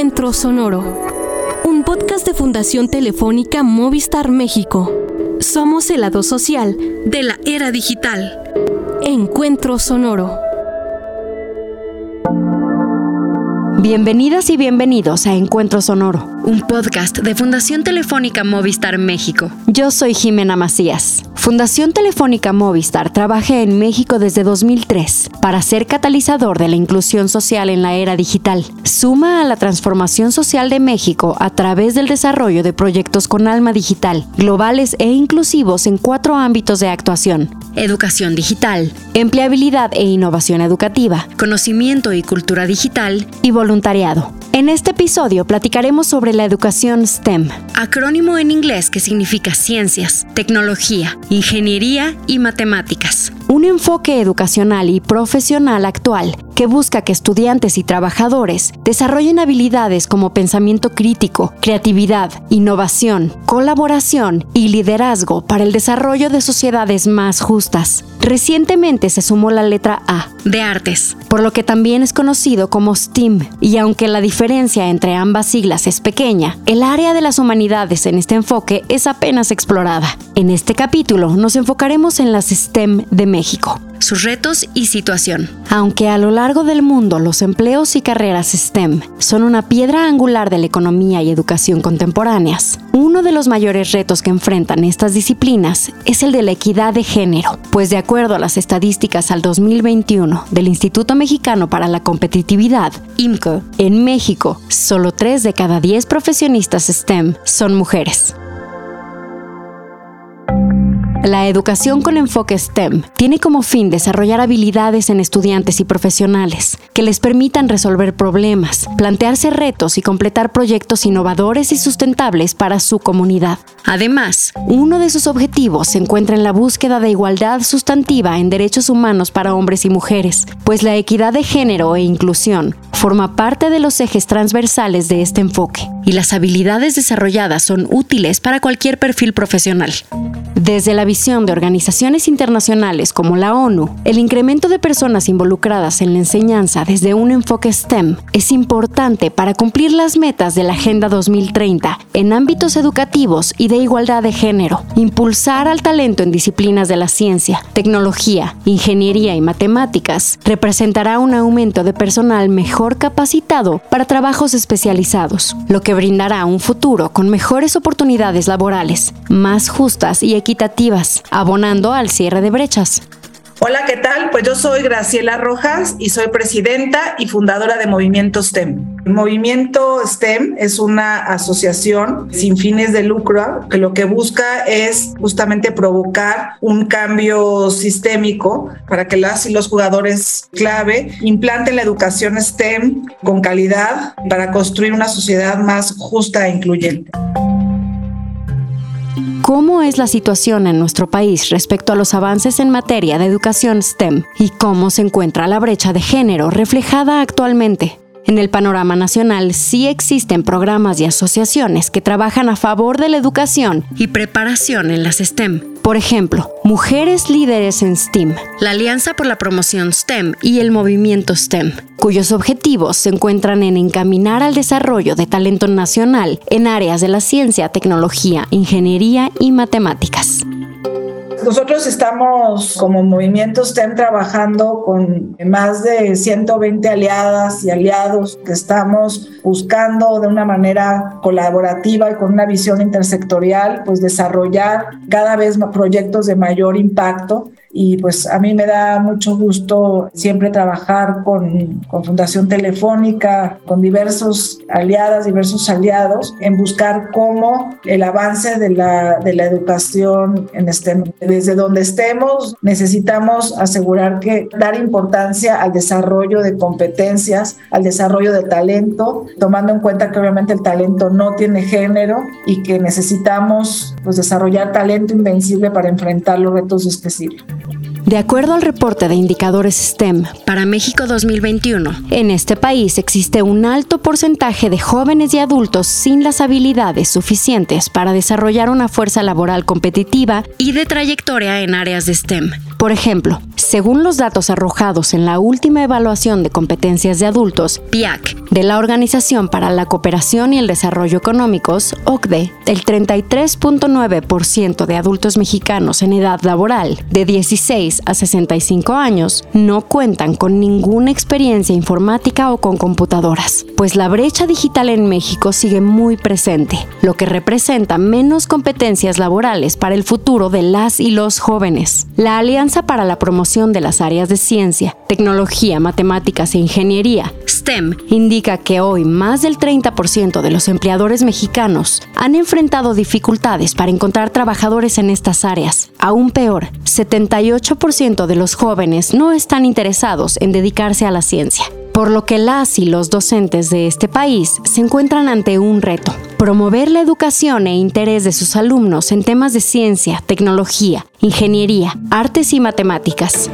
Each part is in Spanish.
Encuentro Sonoro, un podcast de Fundación Telefónica Movistar México. Somos el lado social de la era digital. Encuentro Sonoro. Bienvenidas y bienvenidos a Encuentro Sonoro, un podcast de Fundación Telefónica Movistar México. Yo soy Jimena Macías. Fundación Telefónica Movistar trabaja en México desde 2003 para ser catalizador de la inclusión social en la era digital. Suma a la transformación social de México a través del desarrollo de proyectos con alma digital, globales e inclusivos en cuatro ámbitos de actuación. Educación digital, empleabilidad e innovación educativa, conocimiento y cultura digital y voluntariado. En este episodio platicaremos sobre la educación STEM, acrónimo en inglés que significa ciencias, tecnología, ingeniería y matemáticas. Un enfoque educacional y profesional actual que busca que estudiantes y trabajadores desarrollen habilidades como pensamiento crítico, creatividad, innovación, colaboración y liderazgo para el desarrollo de sociedades más justas. Recientemente se sumó la letra A de artes, por lo que también es conocido como STEAM, y aunque la diferencia entre ambas siglas es pequeña, el área de las humanidades en este enfoque es apenas explorada. En este capítulo nos enfocaremos en las STEM de México sus retos y situación. Aunque a lo largo del mundo los empleos y carreras STEM son una piedra angular de la economía y educación contemporáneas, uno de los mayores retos que enfrentan estas disciplinas es el de la equidad de género, pues de acuerdo a las estadísticas al 2021 del Instituto Mexicano para la Competitividad, IMCO, en México, solo 3 de cada 10 profesionistas STEM son mujeres. La educación con enfoque STEM tiene como fin desarrollar habilidades en estudiantes y profesionales que les permitan resolver problemas, plantearse retos y completar proyectos innovadores y sustentables para su comunidad. Además, uno de sus objetivos se encuentra en la búsqueda de igualdad sustantiva en derechos humanos para hombres y mujeres, pues la equidad de género e inclusión forma parte de los ejes transversales de este enfoque y las habilidades desarrolladas son útiles para cualquier perfil profesional. Desde la visión de organizaciones internacionales como la ONU, el incremento de personas involucradas en la enseñanza desde un enfoque STEM es importante para cumplir las metas de la Agenda 2030 en ámbitos educativos y de igualdad de género, impulsar al talento en disciplinas de la ciencia, tecnología, ingeniería y matemáticas representará un aumento de personal mejor capacitado para trabajos especializados, lo que brindará un futuro con mejores oportunidades laborales, más justas y equitativas, abonando al cierre de brechas. Hola, ¿qué tal? Pues yo soy Graciela Rojas y soy presidenta y fundadora de Movimiento STEM. El Movimiento STEM es una asociación sin fines de lucro que lo que busca es justamente provocar un cambio sistémico para que las y los jugadores clave implanten la educación STEM con calidad para construir una sociedad más justa e incluyente. ¿Cómo es la situación en nuestro país respecto a los avances en materia de educación STEM y cómo se encuentra la brecha de género reflejada actualmente? En el panorama nacional sí existen programas y asociaciones que trabajan a favor de la educación y preparación en las STEM. Por ejemplo, Mujeres Líderes en STEM, la Alianza por la Promoción STEM y el Movimiento STEM, cuyos objetivos se encuentran en encaminar al desarrollo de talento nacional en áreas de la ciencia, tecnología, ingeniería y matemáticas. Nosotros estamos como Movimiento STEM trabajando con más de 120 aliadas y aliados que estamos buscando de una manera colaborativa y con una visión intersectorial, pues desarrollar cada vez más proyectos de mayor impacto y pues a mí me da mucho gusto siempre trabajar con, con, Fundación Telefónica, con diversos aliadas, diversos aliados, en buscar cómo el avance de la, de la educación en este, desde donde estemos, necesitamos asegurar que dar importancia al desarrollo de competencias, al desarrollo de talento, tomando en cuenta que obviamente el talento no tiene género y que necesitamos pues, desarrollar talento invencible para enfrentar los retos de este siglo. De acuerdo al reporte de indicadores STEM para México 2021, en este país existe un alto porcentaje de jóvenes y adultos sin las habilidades suficientes para desarrollar una fuerza laboral competitiva y de trayectoria en áreas de STEM Por ejemplo, según los datos arrojados en la última evaluación de competencias de adultos, PIAC, de la Organización para la Cooperación y el Desarrollo Económicos, OCDE, el 33.9% de adultos mexicanos en edad laboral, de 16 a 65 años, no cuentan con ninguna experiencia informática o con computadoras, pues la brecha digital en México sigue muy presente, lo que representa menos competencias laborales para el futuro de las y los jóvenes. La Alianza para la Promoción de las Áreas de Ciencia, Tecnología, Matemáticas e Ingeniería, STEM, indica que hoy más del 30% de los empleadores mexicanos han enfrentado dificultades para encontrar trabajadores en estas áreas. Aún peor, 78% de los jóvenes no están interesados en dedicarse a la ciencia por lo que las y los docentes de este país se encuentran ante un reto, promover la educación e interés de sus alumnos en temas de ciencia, tecnología, ingeniería, artes y matemáticas.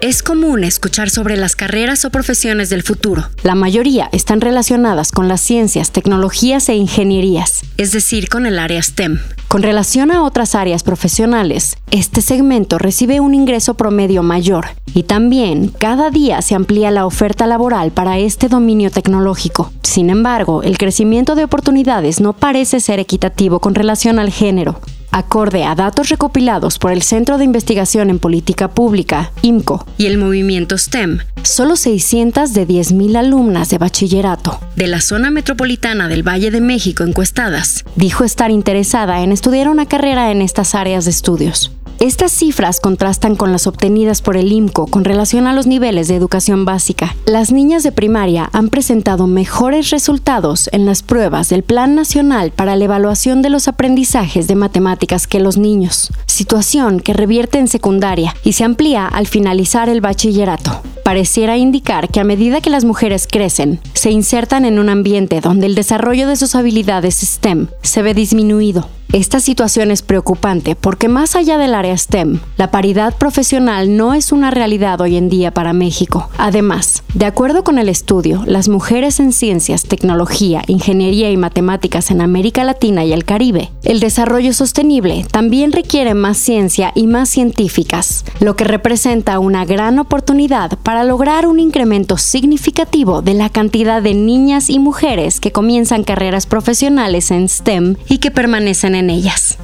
Es común escuchar sobre las carreras o profesiones del futuro. La mayoría están relacionadas con las ciencias, tecnologías e ingenierías, es decir, con el área STEM. Con relación a otras áreas profesionales, este segmento recibe un ingreso promedio mayor y también cada día se amplía la oferta laboral para este dominio tecnológico. Sin embargo, el crecimiento de oportunidades no parece ser equitativo con relación al género. Acorde a datos recopilados por el Centro de Investigación en Política Pública, IMCO, y el movimiento STEM, solo 600 de 10.000 alumnas de bachillerato de la zona metropolitana del Valle de México encuestadas dijo estar interesada en estudiar una carrera en estas áreas de estudios. Estas cifras contrastan con las obtenidas por el IMCO con relación a los niveles de educación básica. Las niñas de primaria han presentado mejores resultados en las pruebas del Plan Nacional para la Evaluación de los Aprendizajes de Matemáticas que los niños, situación que revierte en secundaria y se amplía al finalizar el bachillerato. Pareciera indicar que a medida que las mujeres crecen, se insertan en un ambiente donde el desarrollo de sus habilidades STEM se ve disminuido esta situación es preocupante porque más allá del área STEM, la paridad profesional no es una realidad hoy en día para México. Además, de acuerdo con el estudio, las mujeres en ciencias, tecnología, ingeniería y matemáticas en América Latina y el Caribe, el desarrollo sostenible también requiere más ciencia y más científicas, lo que representa una gran oportunidad para lograr un incremento significativo de la cantidad de niñas y mujeres que comienzan carreras profesionales en STEM y que permanecen en ellas.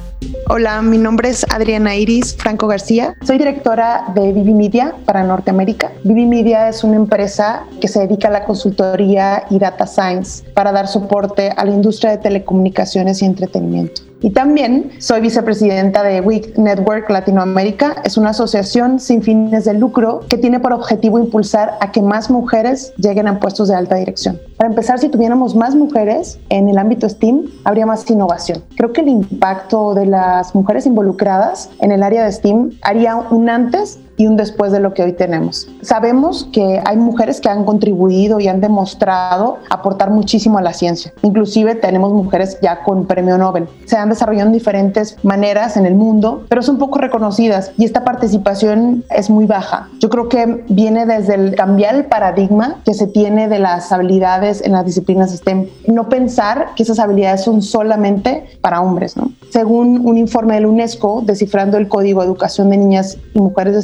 Hola, mi nombre es Adriana Iris Franco García. Soy directora de Vivi Media para Norteamérica. Vivi Media es una empresa que se dedica a la consultoría y data science para dar soporte a la industria de telecomunicaciones y entretenimiento. Y también soy vicepresidenta de WIC Network Latinoamérica. Es una asociación sin fines de lucro que tiene por objetivo impulsar a que más mujeres lleguen a puestos de alta dirección. Para empezar, si tuviéramos más mujeres en el ámbito STEAM, habría más innovación. Creo que el impacto de las mujeres involucradas en el área de STEAM haría un antes y un después de lo que hoy tenemos. Sabemos que hay mujeres que han contribuido y han demostrado aportar muchísimo a la ciencia. Inclusive tenemos mujeres ya con premio Nobel. Se han desarrollado en diferentes maneras en el mundo, pero son poco reconocidas y esta participación es muy baja. Yo creo que viene desde el cambiar el paradigma que se tiene de las habilidades en las disciplinas STEM. No pensar que esas habilidades son solamente para hombres, ¿no? Según un informe del UNESCO, descifrando el Código de Educación de Niñas y Mujeres de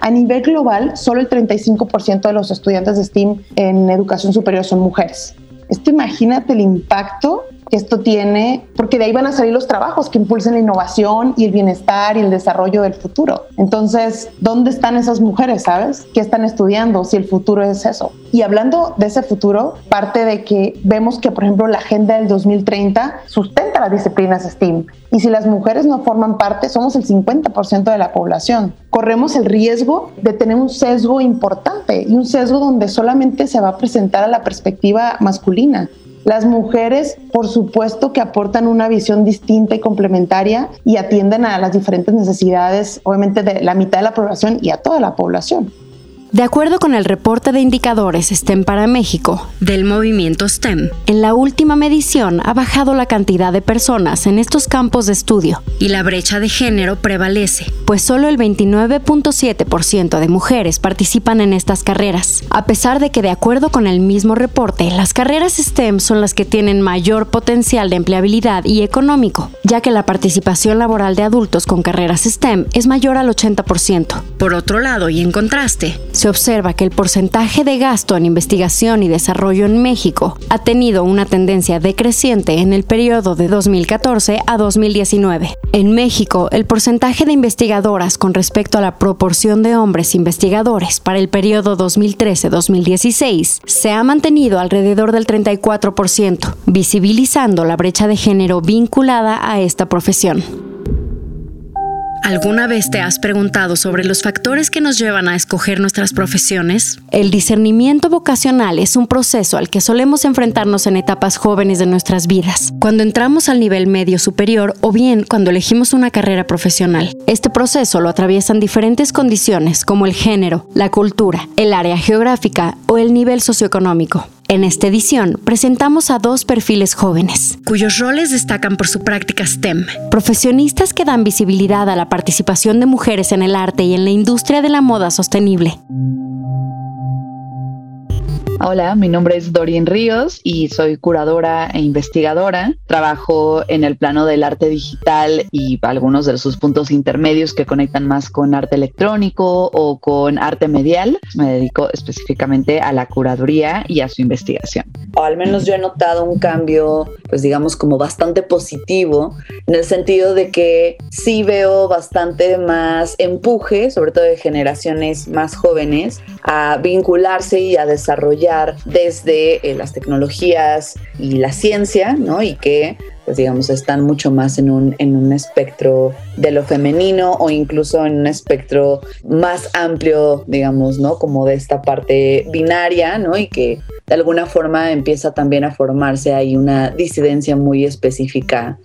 A nivel global, solo el 35% de los estudiantes de STEAM en educación superior son mujeres. Esto imagínate el impacto que esto tiene, porque de ahí van a salir los trabajos que impulsen la innovación y el bienestar y el desarrollo del futuro. Entonces, ¿dónde están esas mujeres, sabes? ¿Qué están estudiando si el futuro es eso? Y hablando de ese futuro, parte de que vemos que, por ejemplo, la Agenda del 2030 sustenta las disciplinas STEAM. Y si las mujeres no forman parte, somos el 50% de la población. Corremos el riesgo de tener un sesgo importante y un sesgo donde solamente se va a presentar a la perspectiva masculina. Las mujeres, por supuesto, que aportan una visión distinta y complementaria y atienden a las diferentes necesidades, obviamente, de la mitad de la población y a toda la población. De acuerdo con el reporte de indicadores STEM para México del movimiento STEM, en la última medición ha bajado la cantidad de personas en estos campos de estudio y la brecha de género prevalece, pues solo el 29.7% de mujeres participan en estas carreras, a pesar de que de acuerdo con el mismo reporte, las carreras STEM son las que tienen mayor potencial de empleabilidad y económico, ya que la participación laboral de adultos con carreras STEM es mayor al 80%. Por otro lado, y en contraste, se observa que el porcentaje de gasto en investigación y desarrollo en México ha tenido una tendencia decreciente en el periodo de 2014 a 2019. En México, el porcentaje de investigadoras con respecto a la proporción de hombres investigadores para el periodo 2013-2016 se ha mantenido alrededor del 34%, visibilizando la brecha de género vinculada a esta profesión. ¿Alguna vez te has preguntado sobre los factores que nos llevan a escoger nuestras profesiones? El discernimiento vocacional es un proceso al que solemos enfrentarnos en etapas jóvenes de nuestras vidas, cuando entramos al nivel medio superior o bien cuando elegimos una carrera profesional. Este proceso lo atraviesan diferentes condiciones como el género, la cultura, el área geográfica o el nivel socioeconómico. En esta edición presentamos a dos perfiles jóvenes, cuyos roles destacan por su práctica STEM, profesionistas que dan visibilidad a la participación de mujeres en el arte y en la industria de la moda sostenible. Hola, mi nombre es Dorien Ríos y soy curadora e investigadora. Trabajo en el plano del arte digital y algunos de sus puntos intermedios que conectan más con arte electrónico o con arte medial. Me dedico específicamente a la curaduría y a su investigación. O al menos yo he notado un cambio, pues digamos como bastante positivo, en el sentido de que sí veo bastante más empuje, sobre todo de generaciones más jóvenes, a vincularse y a desarrollar desde eh, las tecnologías y la ciencia, ¿no? Y que, pues digamos, están mucho más en un, en un espectro de lo femenino o incluso en un espectro más amplio, digamos, ¿no? Como de esta parte binaria, ¿no? Y que de alguna forma empieza también a formarse ahí una disidencia muy específica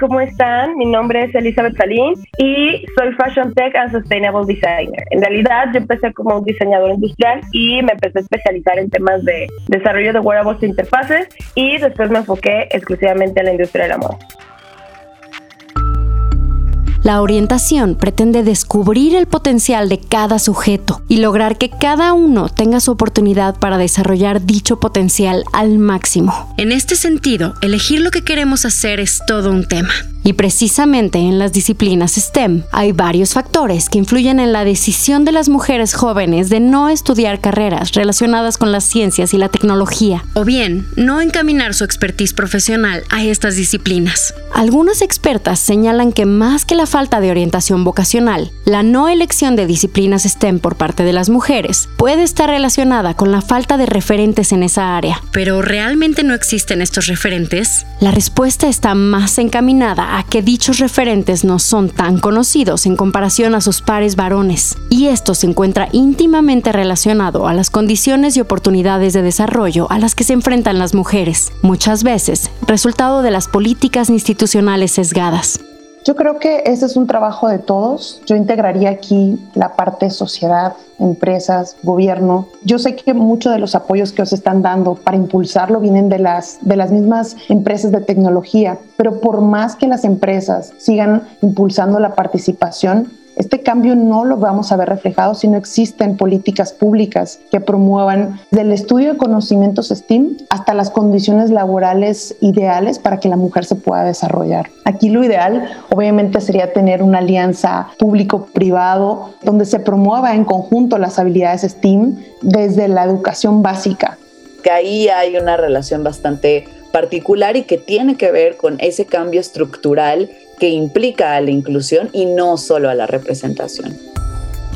¿cómo están? Mi nombre es Elizabeth Salín y soy Fashion Tech and Sustainable Designer. En realidad, yo empecé como un diseñador industrial y me empecé a especializar en temas de desarrollo de wearables e interfaces y después me enfoqué exclusivamente en la industria de la moda. La orientación pretende descubrir el potencial de cada sujeto y lograr que cada uno tenga su oportunidad para desarrollar dicho potencial al máximo. En este sentido, elegir lo que queremos hacer es todo un tema. Y precisamente en las disciplinas STEM hay varios factores que influyen en la decisión de las mujeres jóvenes de no estudiar carreras relacionadas con las ciencias y la tecnología, o bien no encaminar su expertise profesional a estas disciplinas. Algunas expertas señalan que más que la falta de orientación vocacional, la no elección de disciplinas STEM por parte de las mujeres puede estar relacionada con la falta de referentes en esa área. Pero ¿realmente no existen estos referentes? La respuesta está más encaminada a que dichos referentes no son tan conocidos en comparación a sus pares varones, y esto se encuentra íntimamente relacionado a las condiciones y oportunidades de desarrollo a las que se enfrentan las mujeres, muchas veces resultado de las políticas institucionales sesgadas. Yo creo que ese es un trabajo de todos. Yo integraría aquí la parte sociedad, empresas, gobierno. Yo sé que muchos de los apoyos que os están dando para impulsarlo vienen de las, de las mismas empresas de tecnología, pero por más que las empresas sigan impulsando la participación, este cambio no lo vamos a ver reflejado si no existen políticas públicas que promuevan del estudio de conocimientos STEAM hasta las condiciones laborales ideales para que la mujer se pueda desarrollar. Aquí lo ideal obviamente sería tener una alianza público-privado donde se promueva en conjunto las habilidades STEAM desde la educación básica. Que ahí hay una relación bastante particular y que tiene que ver con ese cambio estructural que implica a la inclusión y no solo a la representación.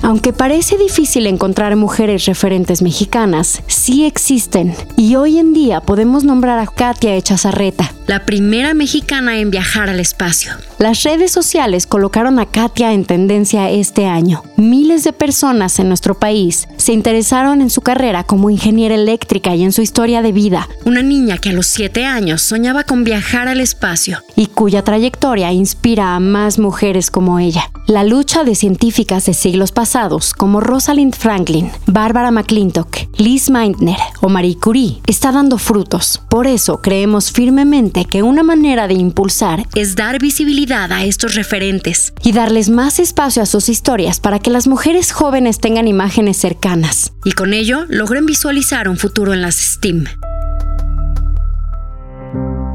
Aunque parece difícil encontrar mujeres referentes mexicanas, sí existen. Y hoy en día podemos nombrar a Katia Echazarreta, la primera mexicana en viajar al espacio. Las redes sociales colocaron a Katia en tendencia este año. Miles de personas en nuestro país se interesaron en su carrera como ingeniera eléctrica y en su historia de vida. Una niña que a los 7 años soñaba con viajar al espacio y cuya trayectoria inspira a más mujeres como ella. La lucha de científicas de siglos pasados como Rosalind Franklin, Barbara McClintock, Liz Meitner o Marie Curie está dando frutos. Por eso creemos firmemente que una manera de impulsar es dar visibilidad a estos referentes y darles más espacio a sus historias para que las mujeres jóvenes tengan imágenes cercanas y con ello logren visualizar un futuro en las STEAM.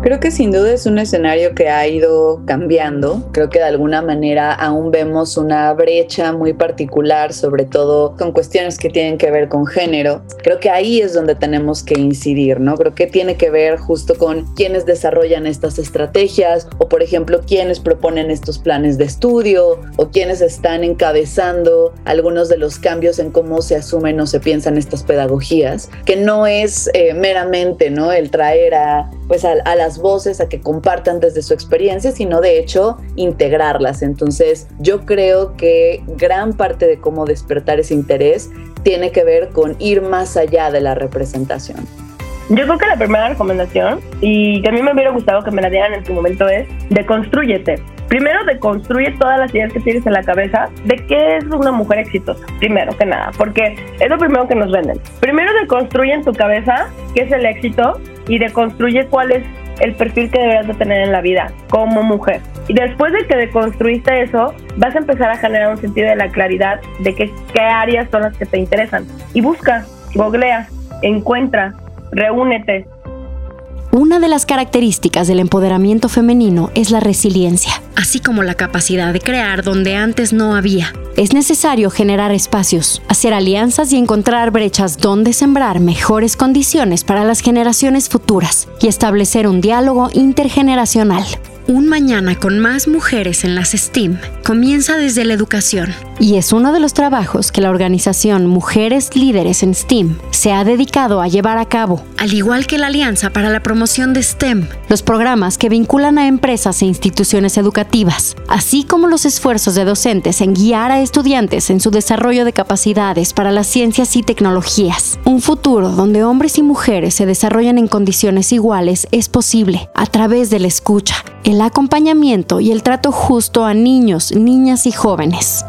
Creo que sin duda es un escenario que ha ido cambiando. Creo que de alguna manera aún vemos una brecha muy particular, sobre todo con cuestiones que tienen que ver con género. Creo que ahí es donde tenemos que incidir, ¿no? Creo que tiene que ver justo con quienes desarrollan estas estrategias o, por ejemplo, quienes proponen estos planes de estudio o quienes están encabezando algunos de los cambios en cómo se asumen o se piensan estas pedagogías, que no es eh, meramente, ¿no? El traer a, pues a, a las voces a que compartan desde su experiencia, sino de hecho integrarlas. Entonces yo creo que gran parte de cómo despertar ese interés tiene que ver con ir más allá de la representación. Yo creo que la primera recomendación, y que a mí me hubiera gustado que me la dieran en su momento, es deconstrúyete. Primero, deconstruye todas las ideas que tienes en la cabeza de qué es una mujer exitosa, primero que nada, porque es lo primero que nos venden. Primero, deconstruye en tu cabeza qué es el éxito y deconstruye cuál es el perfil que deberías de tener en la vida como mujer. Y después de que deconstruiste eso, vas a empezar a generar un sentido de la claridad de qué, qué áreas son las que te interesan. Y busca, googlea, encuentra, reúnete, una de las características del empoderamiento femenino es la resiliencia, así como la capacidad de crear donde antes no había. Es necesario generar espacios, hacer alianzas y encontrar brechas donde sembrar mejores condiciones para las generaciones futuras y establecer un diálogo intergeneracional. Un mañana con más mujeres en las STEAM comienza desde la educación. Y es uno de los trabajos que la organización Mujeres Líderes en STEAM se ha dedicado a llevar a cabo, al igual que la Alianza para la Promoción de STEM, los programas que vinculan a empresas e instituciones educativas, así como los esfuerzos de docentes en guiar a estudiantes en su desarrollo de capacidades para las ciencias y tecnologías. Un futuro donde hombres y mujeres se desarrollan en condiciones iguales es posible a través de la escucha, el acompañamiento y el trato justo a niños, niñas y jóvenes.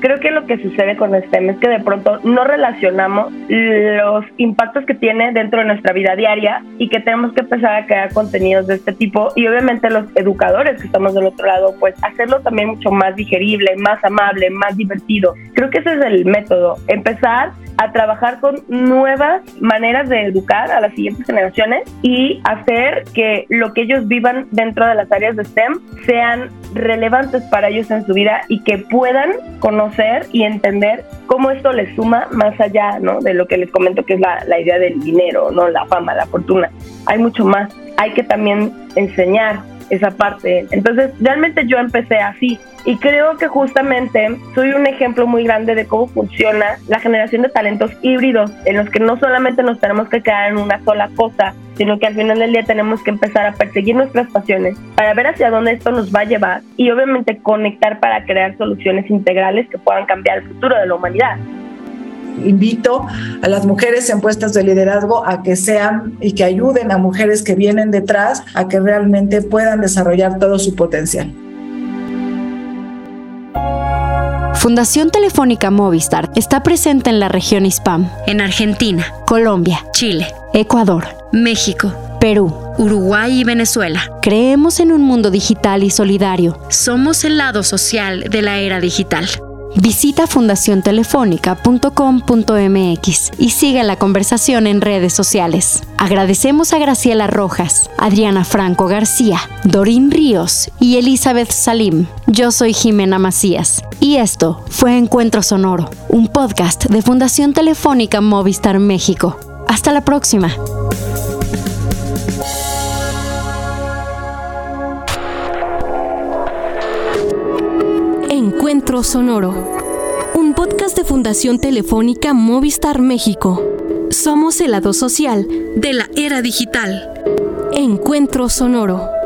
Creo que lo que sucede con STEM es que de pronto no relacionamos los impactos que tiene dentro de nuestra vida diaria y que tenemos que empezar a crear contenidos de este tipo y obviamente los educadores que estamos del otro lado, pues hacerlo también mucho más digerible, más amable, más divertido. Creo que ese es el método, empezar a trabajar con nuevas maneras de educar a las siguientes generaciones y hacer que lo que ellos vivan dentro de las áreas de STEM sean relevantes para ellos en su vida y que puedan conocer y entender cómo esto les suma más allá ¿no? de lo que les comento que es la, la idea del dinero, no la fama, la fortuna. Hay mucho más. Hay que también enseñar esa parte. Entonces, realmente yo empecé así y creo que justamente soy un ejemplo muy grande de cómo funciona la generación de talentos híbridos, en los que no solamente nos tenemos que quedar en una sola cosa, sino que al final del día tenemos que empezar a perseguir nuestras pasiones para ver hacia dónde esto nos va a llevar y obviamente conectar para crear soluciones integrales que puedan cambiar el futuro de la humanidad invito a las mujeres en puestos de liderazgo a que sean y que ayuden a mujeres que vienen detrás a que realmente puedan desarrollar todo su potencial. Fundación Telefónica Movistar está presente en la región ISPAM, en Argentina, Colombia, Chile, Ecuador, México, Perú, Uruguay y Venezuela. Creemos en un mundo digital y solidario. Somos el lado social de la era digital. Visita fundaciontelefónica.com.mx y sigue la conversación en redes sociales. Agradecemos a Graciela Rojas, Adriana Franco García, Dorín Ríos y Elizabeth Salim. Yo soy Jimena Macías y esto fue Encuentro Sonoro, un podcast de Fundación Telefónica Movistar México. Hasta la próxima. Sonoro, un podcast de Fundación Telefónica Movistar México. Somos el lado social de la era digital. Encuentro Sonoro.